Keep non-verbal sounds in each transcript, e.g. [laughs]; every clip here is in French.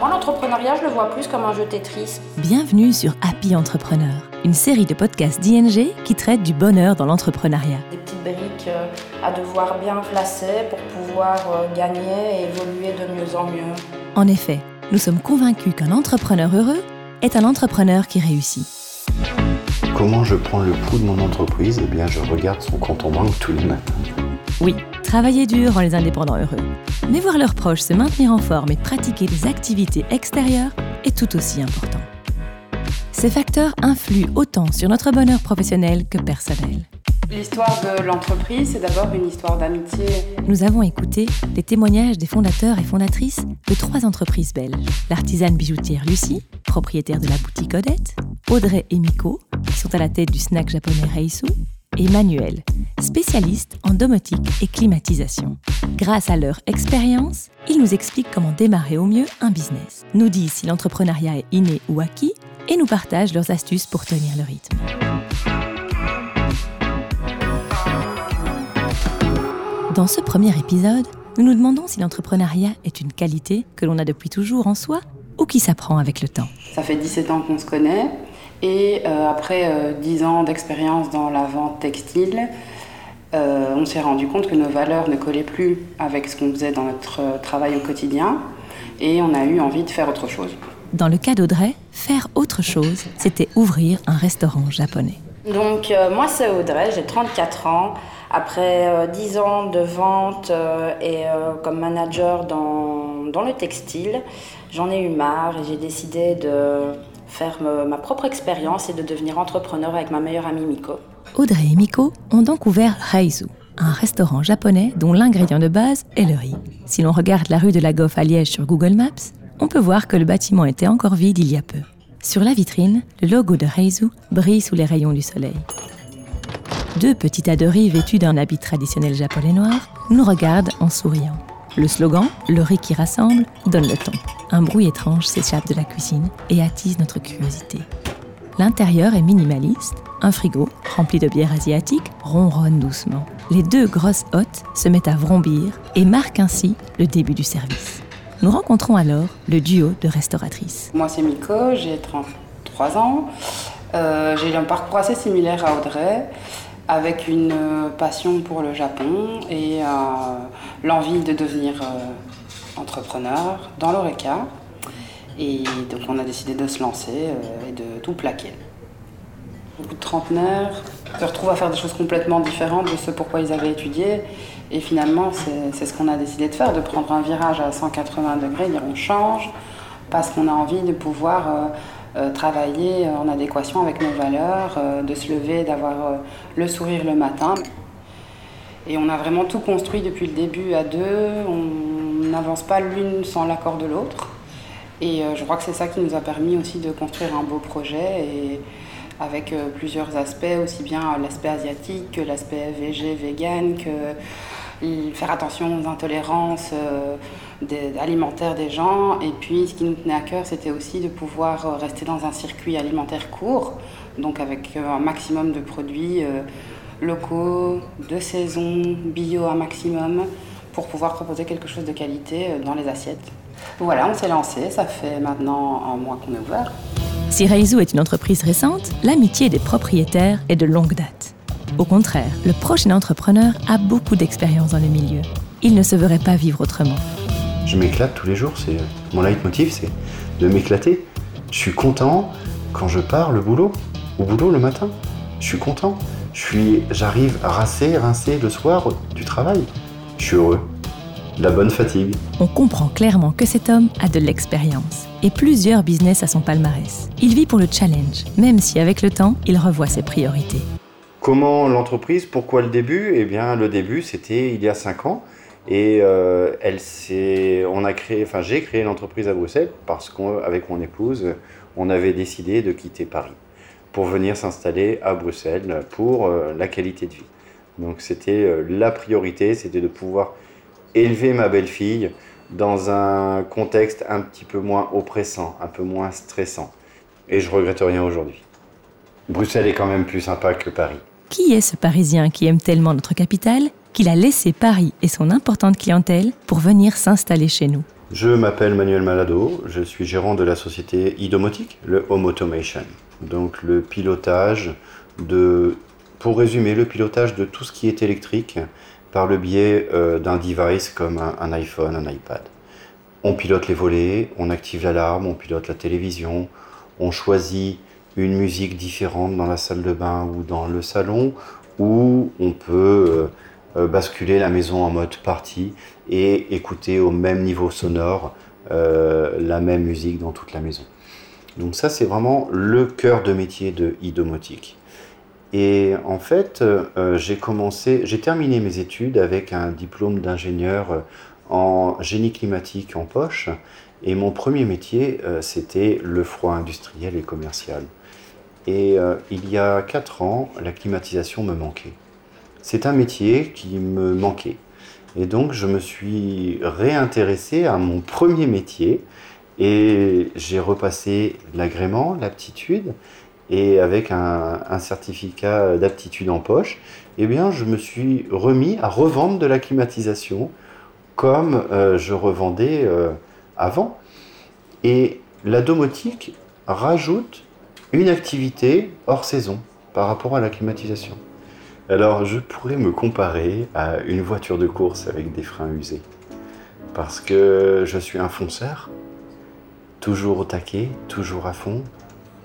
Moi, l'entrepreneuriat, je le vois plus comme un jeu Tetris. Bienvenue sur Happy Entrepreneur, une série de podcasts d'ING qui traite du bonheur dans l'entrepreneuriat. Des petites briques euh, à devoir bien placer pour pouvoir euh, gagner et évoluer de mieux en mieux. En effet, nous sommes convaincus qu'un entrepreneur heureux est un entrepreneur qui réussit. Comment je prends le pouls de mon entreprise? Eh bien, je regarde son compte en banque tous les matins. Oui, travailler dur rend les indépendants heureux. Mais voir leurs proches se maintenir en forme et pratiquer des activités extérieures est tout aussi important. Ces facteurs influent autant sur notre bonheur professionnel que personnel. L'histoire de l'entreprise, c'est d'abord une histoire d'amitié. Nous avons écouté les témoignages des fondateurs et fondatrices de trois entreprises belges. L'artisane bijoutière Lucie, propriétaire de la boutique Odette, Audrey et Miko, qui sont à la tête du snack japonais Reisu, et Manuel, spécialiste en domotique et climatisation. Grâce à leur expérience, ils nous expliquent comment démarrer au mieux un business, nous disent si l'entrepreneuriat est inné ou acquis et nous partagent leurs astuces pour tenir le rythme. Dans ce premier épisode, nous nous demandons si l'entrepreneuriat est une qualité que l'on a depuis toujours en soi ou qui s'apprend avec le temps. Ça fait 17 ans qu'on se connaît et euh, après euh, 10 ans d'expérience dans la vente textile, euh, on s'est rendu compte que nos valeurs ne collaient plus avec ce qu'on faisait dans notre euh, travail au quotidien et on a eu envie de faire autre chose. Dans le cas d'Audrey, faire autre chose, c'était ouvrir un restaurant japonais. Donc euh, moi c'est Audrey, j'ai 34 ans. Après euh, 10 ans de vente euh, et euh, comme manager dans, dans le textile, j'en ai eu marre et j'ai décidé de faire ma propre expérience et de devenir entrepreneur avec ma meilleure amie Miko. Audrey et Miko ont donc ouvert Reizu, un restaurant japonais dont l'ingrédient de base est le riz. Si l'on regarde la rue de la Goffe à Liège sur Google Maps, on peut voir que le bâtiment était encore vide il y a peu. Sur la vitrine, le logo de Reizu brille sous les rayons du soleil. Deux petits tas de riz vêtus d'un habit traditionnel japonais noir nous regardent en souriant. Le slogan, le riz qui rassemble, donne le ton. Un bruit étrange s'échappe de la cuisine et attise notre curiosité. L'intérieur est minimaliste, un frigo rempli de bières asiatiques ronronne doucement. Les deux grosses hôtes se mettent à vrombir et marquent ainsi le début du service. Nous rencontrons alors le duo de restauratrices. Moi c'est Miko, j'ai 33 ans. Euh, j'ai un parcours assez similaire à Audrey, avec une euh, passion pour le Japon et euh, l'envie de devenir entrepreneur dans l'ORECA. Et donc on a décidé de se lancer euh, et de tout plaquer. Beaucoup de trentenaires se retrouvent à faire des choses complètement différentes de ce pourquoi ils avaient étudié. Et finalement, c'est ce qu'on a décidé de faire, de prendre un virage à 180 degrés, dire on change, parce qu'on a envie de pouvoir euh, euh, travailler en adéquation avec nos valeurs, de se lever, d'avoir le sourire le matin. Et on a vraiment tout construit depuis le début à deux. N'avance pas l'une sans l'accord de l'autre. Et euh, je crois que c'est ça qui nous a permis aussi de construire un beau projet et avec euh, plusieurs aspects, aussi bien euh, l'aspect asiatique que l'aspect VG, vegan, que faire attention aux intolérances alimentaires des gens. Et puis ce qui nous tenait à cœur, c'était aussi de pouvoir rester dans un circuit alimentaire court, donc avec un maximum de produits locaux, de saison, bio un maximum, pour pouvoir proposer quelque chose de qualité euh, dans les assiettes. Voilà, on s'est lancé, ça fait maintenant un mois qu'on est ouvert. Si Reizu est une entreprise récente, l'amitié des propriétaires est de longue date. Au contraire, le prochain entrepreneur a beaucoup d'expérience dans le milieu. Il ne se verrait pas vivre autrement. Je m'éclate tous les jours, c'est mon leitmotiv, c'est de m'éclater. Je suis content quand je pars le boulot, au boulot le matin. Je suis content. Je suis, j'arrive rincé, rincé le soir du travail. Je suis heureux. La bonne fatigue. On comprend clairement que cet homme a de l'expérience et plusieurs business à son palmarès. Il vit pour le challenge, même si avec le temps, il revoit ses priorités. Comment l'entreprise Pourquoi le début? Eh bien, le début, c'était il y a cinq ans. Et euh, elle s'est, on a créé, enfin, j'ai créé l'entreprise à Bruxelles parce qu'avec mon épouse, on avait décidé de quitter Paris pour venir s'installer à Bruxelles pour euh, la qualité de vie. Donc, c'était euh, la priorité, c'était de pouvoir élever ma belle-fille dans un contexte un petit peu moins oppressant, un peu moins stressant. Et je regrette rien aujourd'hui. Bruxelles est quand même plus sympa que Paris. Qui est ce Parisien qui aime tellement notre capitale qu'il a laissé Paris et son importante clientèle pour venir s'installer chez nous? Je m'appelle Manuel Malado, je suis gérant de la société iDomotique, le Home Automation. Donc le pilotage de, pour résumer, le pilotage de tout ce qui est électrique par le biais euh, d'un device comme un, iPhone, un iPad. On pilote les volets, on active l'alarme, on pilote la télévision, on choisit une musique différente dans la salle de bain ou dans le salon, ou on peut euh, euh, basculer la maison en mode party et écouter au même niveau sonore la même musique dans toute la maison. Donc ça c'est vraiment le cœur de métier de iDomotique. Et en fait, euh, j'ai terminé mes études avec un diplôme d'ingénieur euh, en génie climatique en poche. Et mon premier métier, euh, c'était le froid industriel et commercial. Et il y a quatre ans, la climatisation me manquait. C'est un métier qui me manquait. Et donc, je me suis réintéressé à mon premier métier et j'ai repassé l'agrément, l'aptitude et avec un, certificat d'aptitude en poche, eh bien, je me suis remis à revendre de la climatisation comme euh, je revendais euh, avant. Et la domotique rajoute une activité hors saison par rapport à la climatisation. Alors, je pourrais me comparer à une voiture de course avec des freins usés. Parce que je suis un fonceur, toujours au taquet, toujours à fond,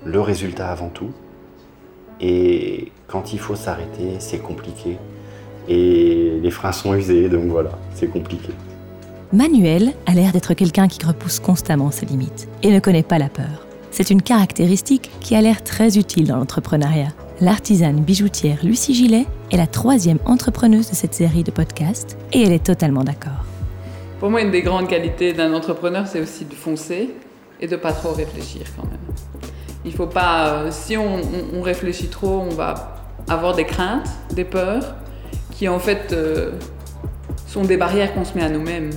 le résultat avant tout. Et quand il faut s'arrêter, c'est compliqué. Et les freins sont usés, donc voilà, c'est compliqué. Manuel a l'air d'être quelqu'un qui repousse constamment ses limites et ne connaît pas la peur. C'est une caractéristique qui a l'air très utile dans l'entrepreneuriat. L'artisane bijoutière Lucie Gillet est la troisième entrepreneuse de cette série de podcasts et elle est totalement d'accord. Pour moi, une des grandes qualités d'un entrepreneur, c'est aussi de foncer et de pas trop réfléchir quand même. Il faut pas. Euh, si on, réfléchit trop, on va avoir des craintes, des peurs, qui en fait euh, sont des barrières qu'on se met à nous-mêmes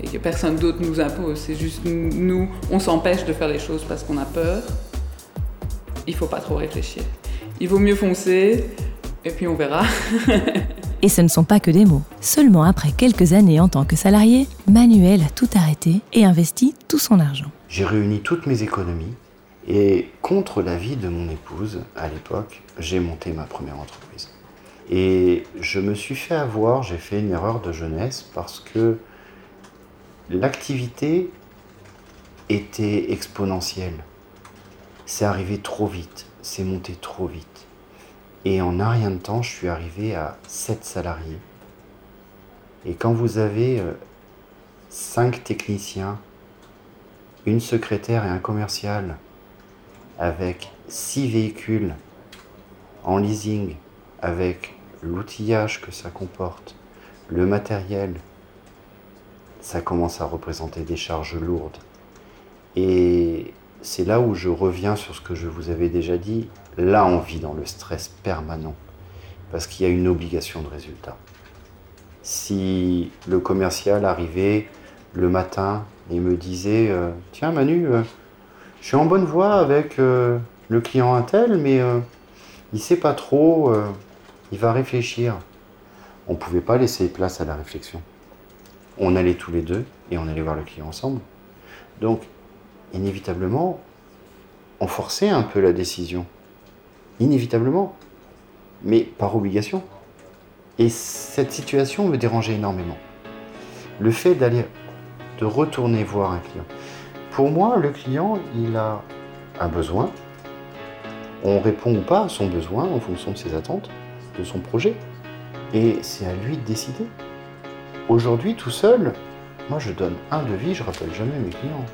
et que personne d'autre nous impose. C'est juste nous, on s'empêche de faire les choses parce qu'on a peur. Il faut pas trop réfléchir. Il vaut mieux foncer et puis on verra. [laughs] et ce ne sont pas que des mots. Seulement après quelques années en tant que salarié, Manuel a tout arrêté et investi tout son argent. J'ai réuni toutes mes économies et contre l'avis de mon épouse, à l'époque, j'ai monté ma première entreprise. Et je me suis fait avoir, j'ai fait une erreur de jeunesse parce que l'activité était exponentielle. C'est arrivé trop vite, c'est monté trop vite. Et en un rien de temps, je suis arrivé à 7 salariés. Et quand vous avez 5 euh, techniciens, une secrétaire et un commercial, avec six véhicules en leasing, avec l'outillage que ça comporte, le matériel, ça commence à représenter des charges lourdes. Et c'est là où je reviens sur ce que je vous avais déjà dit. Là, on vit dans le stress permanent parce qu'il y a une obligation de résultat. Si le commercial arrivait le matin et me disait euh, Tiens, Manu, euh, je suis en bonne voie avec euh, le client Intel, mais euh, il ne sait pas trop, euh, il va réfléchir. On ne pouvait pas laisser place à la réflexion. On allait tous les deux et on allait voir le client ensemble. Donc, inévitablement, on forçait un peu la décision. Inévitablement. Mais par obligation. Et cette situation me dérangeait énormément. Le fait d'aller, de retourner voir un client. Pour moi, le client, il a un besoin. On répond ou pas à son besoin en fonction de ses attentes, de son projet. Et c'est à lui de décider. Aujourd'hui, tout seul, moi je donne un devis, je rappelle jamais mes clients.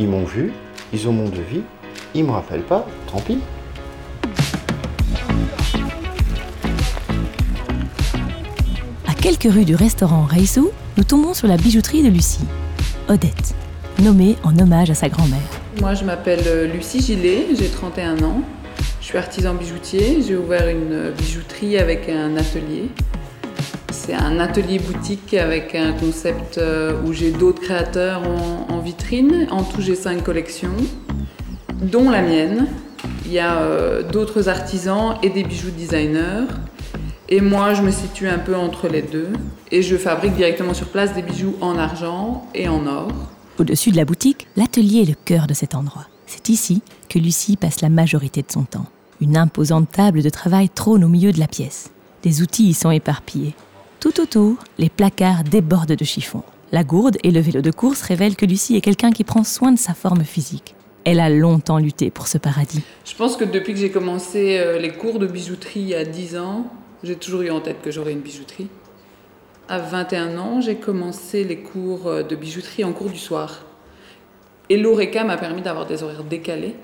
Ils m'ont vu, ils ont mon devis, ils me rappellent pas, tant pis. À quelques rues du restaurant Reisou, nous tombons sur la bijouterie de Lucie, Odette nommée en hommage à sa grand-mère. Moi, je m'appelle euh, Lucie Gillet, j'ai 31 ans. Je suis artisan bijoutier. J'ai ouvert une bijouterie avec un atelier. C'est un atelier boutique avec un concept euh, où j'ai d'autres créateurs en, vitrine. En tout, j'ai cinq collections, dont la mienne. Il y a euh, d'autres artisans et des bijoux designers. Et moi, je me situe un peu entre les deux. Et je fabrique directement sur place des bijoux en argent et en or. Au-dessus de la boutique, l'atelier est le cœur de cet endroit. C'est ici que Lucie passe la majorité de son temps. Une imposante table de travail trône au milieu de la pièce. Des outils y sont éparpillés. Tout autour, les placards débordent de chiffons. La gourde et le vélo de course révèlent que Lucie est quelqu'un qui prend soin de sa forme physique. Elle a longtemps lutté pour ce paradis. Je pense que depuis que j'ai commencé euh, les cours de bijouterie a 10 ans, j'ai toujours eu en tête que j'aurais une bijouterie. À 21 ans, j'ai commencé les cours euh, de bijouterie en cours du soir. Et l'ORECA m'a permis d'avoir des horaires décalés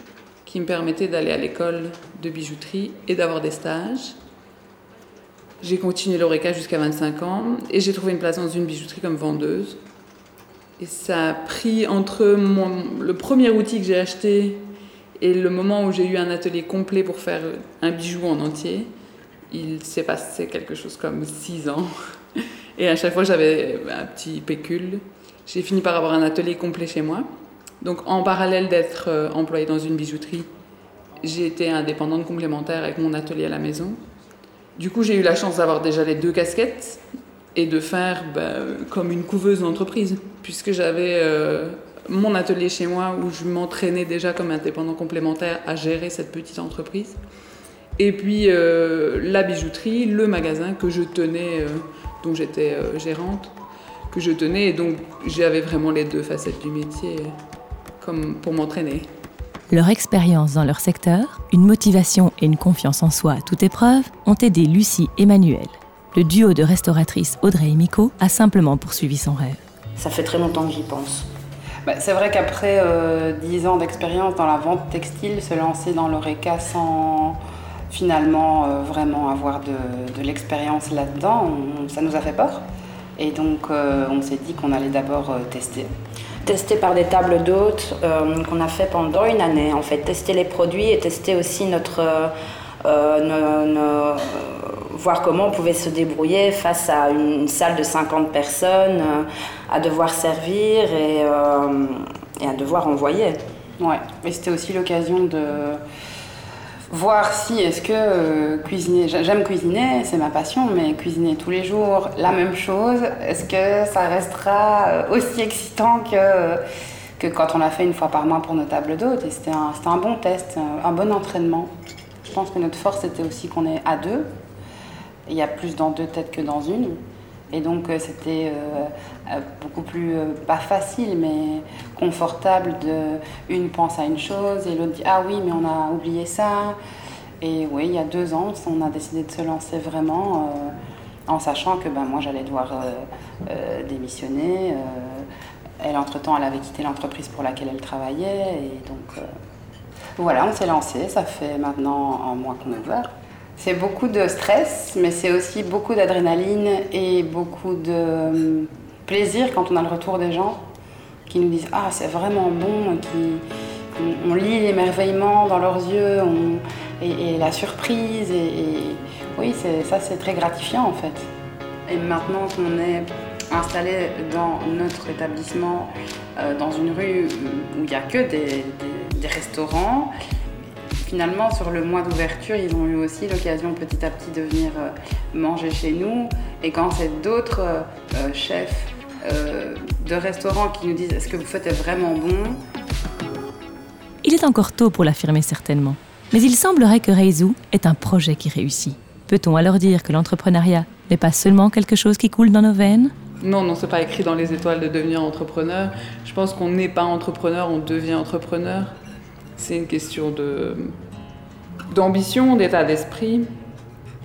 qui me permettaient d'aller à l'école de bijouterie et d'avoir des stages. J'ai continué l'ORECA jusqu'à 25 ans et j'ai trouvé une place dans une bijouterie comme vendeuse. Et ça a pris entre le premier outil que j'ai acheté et le moment où j'ai eu un atelier complet pour faire un bijou en entier, il s'est passé quelque chose comme 6 ans. Et à chaque fois, j'avais un petit pécule. J'ai fini par avoir un atelier complet chez moi. Donc, en parallèle d'être euh, employée dans une bijouterie, j'ai été indépendante complémentaire avec mon atelier à la maison. Du coup, j'ai eu la chance d'avoir déjà les deux casquettes et de faire bah, comme une couveuse d'entreprise, puisque j'avais euh, mon atelier chez moi où je m'entraînais déjà comme indépendant complémentaire à gérer cette petite entreprise. Et puis euh, la bijouterie, le magasin que je tenais, dont j'étais gérante, que je tenais, et donc j'avais vraiment les deux facettes du métier comme pour m'entraîner. Leur expérience dans leur secteur, une motivation et une confiance en soi à toute épreuve ont aidé Lucie et Manuel le duo de restauratrices Audrey et Miko a simplement poursuivi son rêve. Ça fait très longtemps que j'y pense. Bah, c'est vrai qu'après euh, dix 10 ans d'expérience dans la vente textile, se lancer dans l'ORECA sans finalement euh, vraiment avoir de, l'expérience là-dedans, ça nous a fait peur. Et donc euh, on s'est dit qu'on allait d'abord tester. Tester par des tables d'hôtes qu'on a fait pendant une année en fait. Tester les produits et tester aussi notre euh, voir comment on pouvait se débrouiller face à une salle de 50 personnes, euh, à devoir servir euh, et, à devoir envoyer. Ouais, et c'était aussi l'occasion de voir si est-ce que cuisiner, j'aime cuisiner, c'est ma passion, mais cuisiner tous les jours la même chose, est-ce que ça restera aussi excitant que, que quand on l'a fait une fois par mois pour nos tables d'hôtes c'était un, un bon test, un bon entraînement. Je pense que notre force était aussi qu'on est à deux. Il y a plus dans deux têtes que dans une. Et donc euh, c'était euh, euh, beaucoup plus, pas facile, mais confortable de une pense à une chose et l'autre dit ah oui mais on a oublié ça. Et oui, il y a deux ans, on a décidé de se lancer vraiment en sachant que ben, moi j'allais devoir démissionner. elle entre-temps, elle avait quitté l'entreprise pour laquelle elle travaillait et donc voilà, on s'est lancé, ça fait maintenant un mois qu'on est ouvert. C'est beaucoup de stress, mais c'est aussi beaucoup d'adrénaline et beaucoup de hum, plaisir quand on a le retour des gens qui nous disent Ah, c'est vraiment bon, qui, on, lit l'émerveillement dans leurs yeux et, la surprise. Et, oui, ça, c'est très gratifiant en fait. Et maintenant qu'on est installé dans notre établissement, euh, dans une rue où il n'y a que des restaurants. Finalement, sur le mois d'ouverture, ils ont eu aussi l'occasion petit à petit de venir euh, manger chez nous. Et quand c'est d'autres euh, euh, chefs de restaurants qui nous disent est-ce que vous faites est vraiment bon? Il est encore tôt pour l'affirmer certainement. Mais il semblerait que Reizu est un projet qui réussit. Peut-on alors dire que l'entrepreneuriat n'est pas seulement quelque chose qui coule dans nos veines? Non, non, c'est pas écrit dans les étoiles de devenir entrepreneur. Je pense qu'on n'est pas entrepreneur, on devient entrepreneur. C'est une question de d'ambition, d'état d'esprit,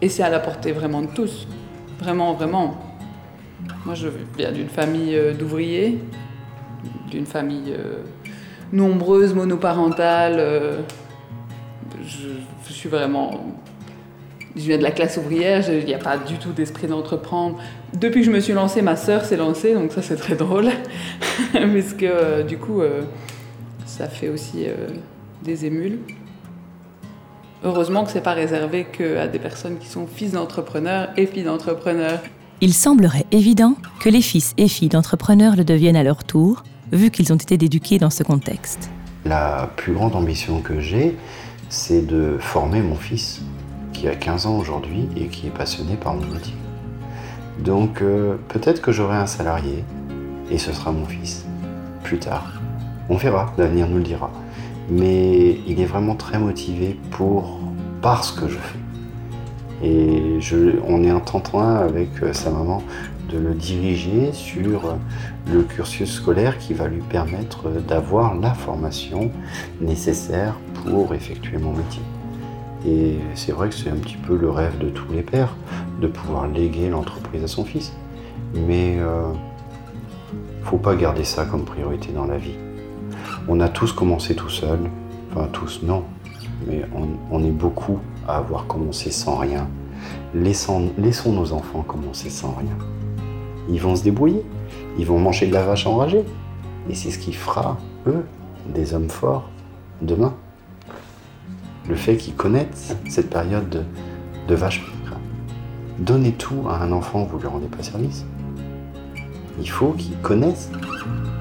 et c'est à la portée vraiment de tous. Vraiment, vraiment. Moi, je viens d'une famille euh, d'ouvriers, d'une famille euh, nombreuse, monoparentale. Euh, je, suis vraiment. Je viens de la classe ouvrière, il n'y a pas du tout d'esprit d'entreprendre. Depuis que je me suis lancée, ma sœur s'est lancée, donc ça c'est très drôle. [laughs] Parce que du coup, ça fait aussi des émules. Heureusement que c'est pas réservé qu'à des personnes qui sont fils d'entrepreneurs et filles d'entrepreneurs. Il semblerait évident que les fils et filles d'entrepreneurs le deviennent à leur tour, vu qu'ils ont été éduqués dans ce contexte. La plus grande ambition que j'ai, c'est de former mon fils qui a 15 ans aujourd'hui et qui est passionné par mon métier. Donc euh, peut-être que j'aurai un salarié et ce sera mon fils. Plus tard. On verra, l'avenir nous le dira. Mais il est vraiment très motivé par ce que je fais. Et on est en train avec euh, sa maman de le diriger sur euh, le cursus scolaire qui va lui permettre d'avoir la formation nécessaire pour effectuer mon métier. Et c'est vrai que c'est un petit peu le rêve de tous les pères, de pouvoir léguer l'entreprise à son fils. Mais euh, faut pas garder ça comme priorité dans la vie. On a tous commencé tout seul, enfin tous non, mais on, est beaucoup à avoir commencé sans rien. Laissons, nos enfants commencer sans rien. Ils vont se débrouiller, ils vont manger de la vache enragée. Et c'est ce qui fera, eux, des hommes forts demain le fait qu'ils connaissent cette période de, de vache maigre. Donnez tout à un enfant, vous ne lui rendez pas service. Il faut qu'il connaisse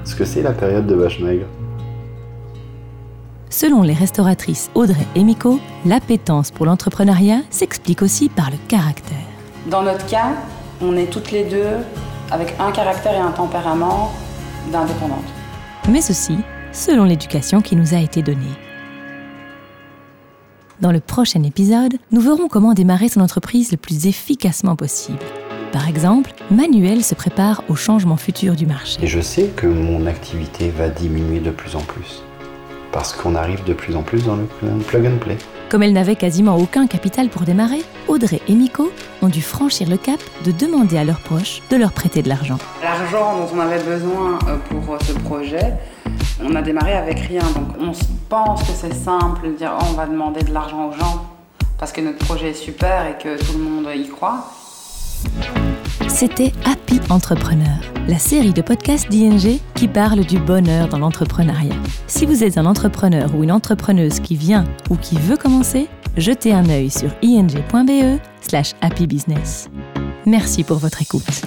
ce que c'est la période de vache maigre. Selon les restauratrices Audrey et Miko, l'appétence pour l'entrepreneuriat s'explique aussi par le caractère. Dans notre cas, on est toutes les deux avec un caractère et un tempérament d'indépendantes. Mais aussi selon l'éducation qui nous a été donnée. Dans le prochain épisode, nous verrons comment démarrer son entreprise le plus efficacement possible. Par exemple, Manuel se prépare au changement futur du marché. Et je sais que mon activité va diminuer de plus en plus. Parce qu'on arrive de plus en plus dans le plug and play. Comme elle n'avait quasiment aucun capital pour démarrer, Audrey et Miko ont dû franchir le cap de demander à leurs proches de leur prêter de l'argent. L'argent dont on avait besoin euh, pour ce projet, on a démarré avec rien. Donc on pense que c'est simple de dire oh, on va demander de l'argent aux gens parce que notre projet est super et que tout le monde y croit. C'était Happy Entrepreneur, la série de podcasts d'ING qui parle du bonheur dans l'entrepreneuriat. Si vous êtes un entrepreneur ou une entrepreneuse qui vient ou qui veut commencer, jetez un œil sur ing.be slash happybusiness. Merci pour votre écoute.